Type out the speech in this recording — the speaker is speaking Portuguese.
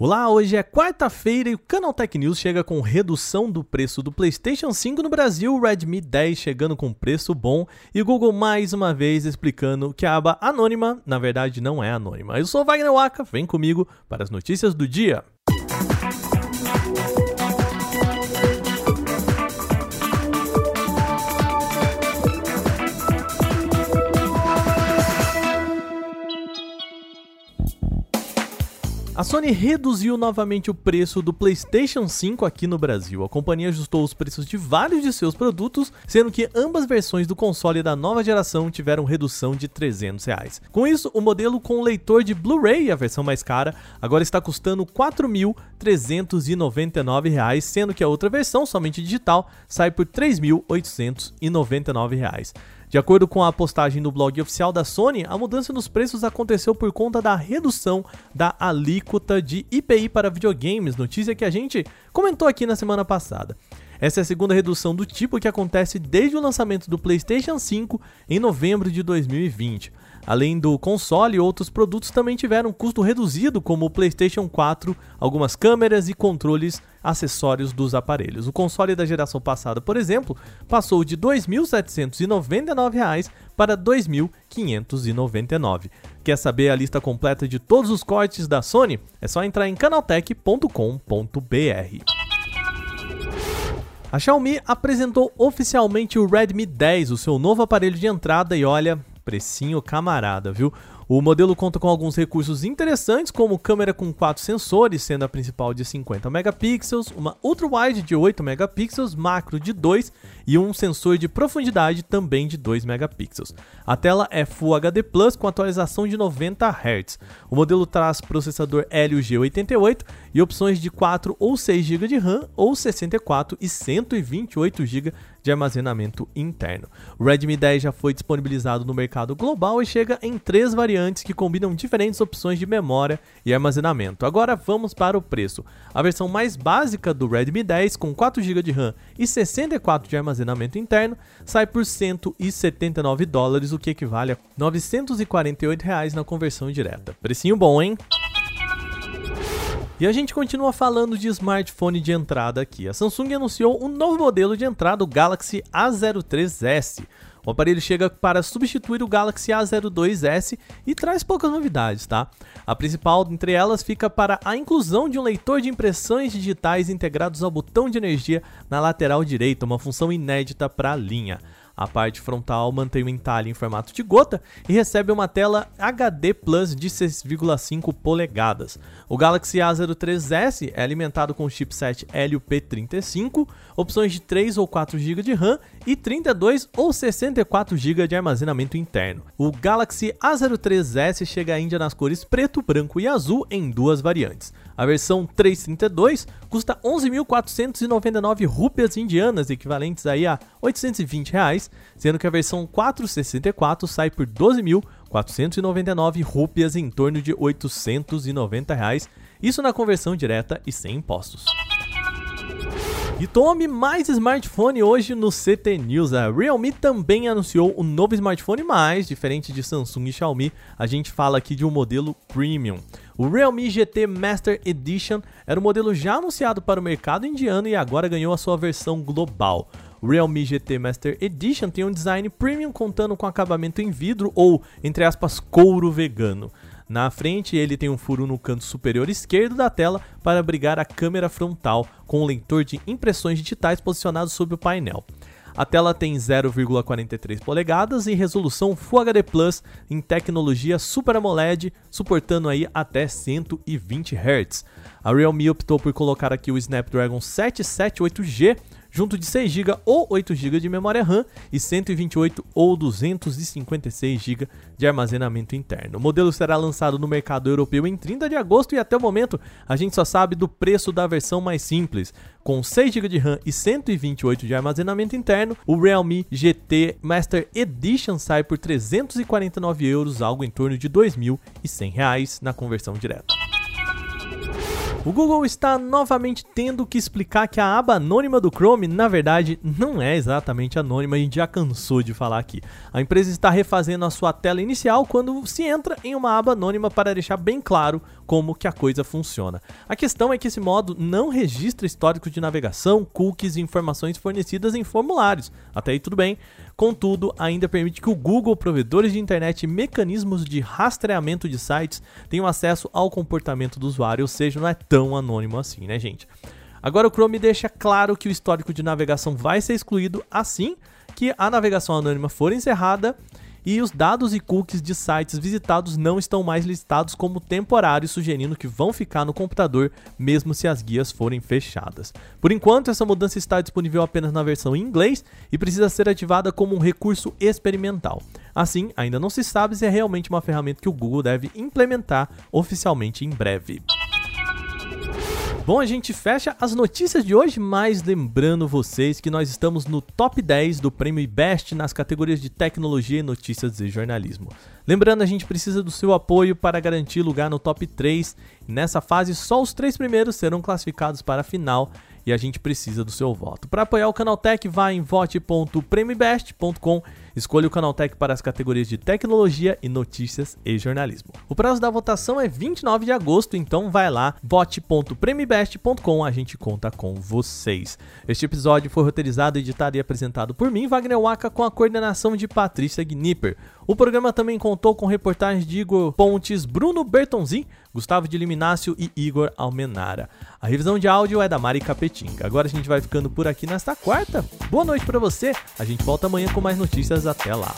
Olá, hoje é quarta-feira e o Canal Tech News chega com redução do preço do PlayStation 5 no Brasil, Redmi 10 chegando com preço bom e o Google mais uma vez explicando que a aba anônima, na verdade, não é anônima. Eu sou Wagner Waka, vem comigo para as notícias do dia. A Sony reduziu novamente o preço do PlayStation 5 aqui no Brasil. A companhia ajustou os preços de vários de seus produtos, sendo que ambas versões do console da nova geração tiveram redução de 300 reais. Com isso, o modelo com leitor de Blu-ray, a versão mais cara, agora está custando R$ 4.399, sendo que a outra versão, somente digital, sai por R$ 3.899. De acordo com a postagem no blog oficial da Sony, a mudança nos preços aconteceu por conta da redução da alíquota de IPI para videogames, notícia que a gente comentou aqui na semana passada. Essa é a segunda redução do tipo que acontece desde o lançamento do PlayStation 5 em novembro de 2020. Além do console, outros produtos também tiveram custo reduzido, como o PlayStation 4, algumas câmeras e controles acessórios dos aparelhos. O console da geração passada, por exemplo, passou de R$ 2.799 para R$ 2.599. Quer saber a lista completa de todos os cortes da Sony? É só entrar em canaltech.com.br. A Xiaomi apresentou oficialmente o Redmi 10, o seu novo aparelho de entrada, e olha, precinho camarada, viu? O modelo conta com alguns recursos interessantes, como câmera com quatro sensores, sendo a principal de 50 megapixels, uma ultra-wide de 8 megapixels, macro de 2 e um sensor de profundidade também de 2 megapixels. A tela é Full HD Plus com atualização de 90 Hz. O modelo traz processador Helio G88 e opções de 4 ou 6 GB de RAM ou 64 e 128 GB de armazenamento interno. O Redmi 10 já foi disponibilizado no mercado global e chega em três variantes que combinam diferentes opções de memória e armazenamento. Agora vamos para o preço. A versão mais básica do Redmi 10 com 4 GB de RAM e 64 de armazenamento interno sai por 179 dólares, o que equivale a 948 reais na conversão direta. Precinho bom, hein? E a gente continua falando de smartphone de entrada aqui. A Samsung anunciou um novo modelo de entrada, o Galaxy A03s. O aparelho chega para substituir o Galaxy A02s e traz poucas novidades, tá? A principal entre elas fica para a inclusão de um leitor de impressões digitais integrados ao botão de energia na lateral direita, uma função inédita para a linha. A parte frontal mantém o entalhe em formato de gota e recebe uma tela HD Plus de 6,5 polegadas. O Galaxy A03s é alimentado com o chipset Helio P35, opções de 3 ou 4 GB de RAM e 32 ou 64 GB de armazenamento interno. O Galaxy A03s chega ainda nas cores preto, branco e azul em duas variantes. A versão 332 custa 11.499 rúpias indianas, equivalentes aí a 820 reais, sendo que a versão 464 sai por 12.499 rúpias em torno de 890 reais, isso na conversão direta e sem impostos. E tome mais smartphone hoje no CT News. A Realme também anunciou um novo smartphone, mas diferente de Samsung e Xiaomi, a gente fala aqui de um modelo premium. O Realme GT Master Edition era um modelo já anunciado para o mercado indiano e agora ganhou a sua versão global. Realme GT Master Edition tem um design premium contando com acabamento em vidro ou, entre aspas, couro vegano. Na frente, ele tem um furo no canto superior esquerdo da tela para abrigar a câmera frontal, com um leitor de impressões digitais posicionado sobre o painel. A tela tem 0,43 polegadas e resolução Full HD Plus em tecnologia Super AMOLED, suportando aí até 120 Hz. A Realme optou por colocar aqui o Snapdragon 778G junto de 6 GB ou 8 GB de memória RAM e 128 ou 256 GB de armazenamento interno. O modelo será lançado no mercado europeu em 30 de agosto e até o momento a gente só sabe do preço da versão mais simples. Com 6 GB de RAM e 128 de armazenamento interno, o Realme GT Master Edition sai por 349 euros, algo em torno de R$ 2.100 na conversão direta. O Google está novamente tendo que explicar que a aba anônima do Chrome, na verdade, não é exatamente anônima e já cansou de falar aqui. A empresa está refazendo a sua tela inicial quando se entra em uma aba anônima para deixar bem claro como que a coisa funciona. A questão é que esse modo não registra históricos de navegação, cookies e informações fornecidas em formulários. Até aí tudo bem. Contudo, ainda permite que o Google, provedores de internet e mecanismos de rastreamento de sites tenham acesso ao comportamento do usuário, ou seja, não é tão anônimo assim, né, gente? Agora o Chrome deixa claro que o histórico de navegação vai ser excluído assim que a navegação anônima for encerrada e os dados e cookies de sites visitados não estão mais listados como temporários, sugerindo que vão ficar no computador mesmo se as guias forem fechadas. Por enquanto, essa mudança está disponível apenas na versão em inglês e precisa ser ativada como um recurso experimental. Assim, ainda não se sabe se é realmente uma ferramenta que o Google deve implementar oficialmente em breve. Bom, a gente fecha as notícias de hoje, mas lembrando vocês que nós estamos no top 10 do Prêmio Best nas categorias de tecnologia, notícias e jornalismo. Lembrando, a gente precisa do seu apoio para garantir lugar no top 3. Nessa fase, só os três primeiros serão classificados para a final e a gente precisa do seu voto. Para apoiar o Canaltech, vá em vote.premibest.com, escolha o Canaltech para as categorias de tecnologia e notícias e jornalismo. O prazo da votação é 29 de agosto, então vai lá, vote.premibest.com, a gente conta com vocês. Este episódio foi roteirizado, editado e apresentado por mim, Wagner Waka, com a coordenação de Patrícia Gnipper. O programa também contou com reportagens de Igor Pontes, Bruno Bertonzin, Gustavo de Liminácio e Igor Almenara. A revisão de áudio é da Mari Capetinga. Agora a gente vai ficando por aqui nesta quarta. Boa noite para você. A gente volta amanhã com mais notícias. Até lá.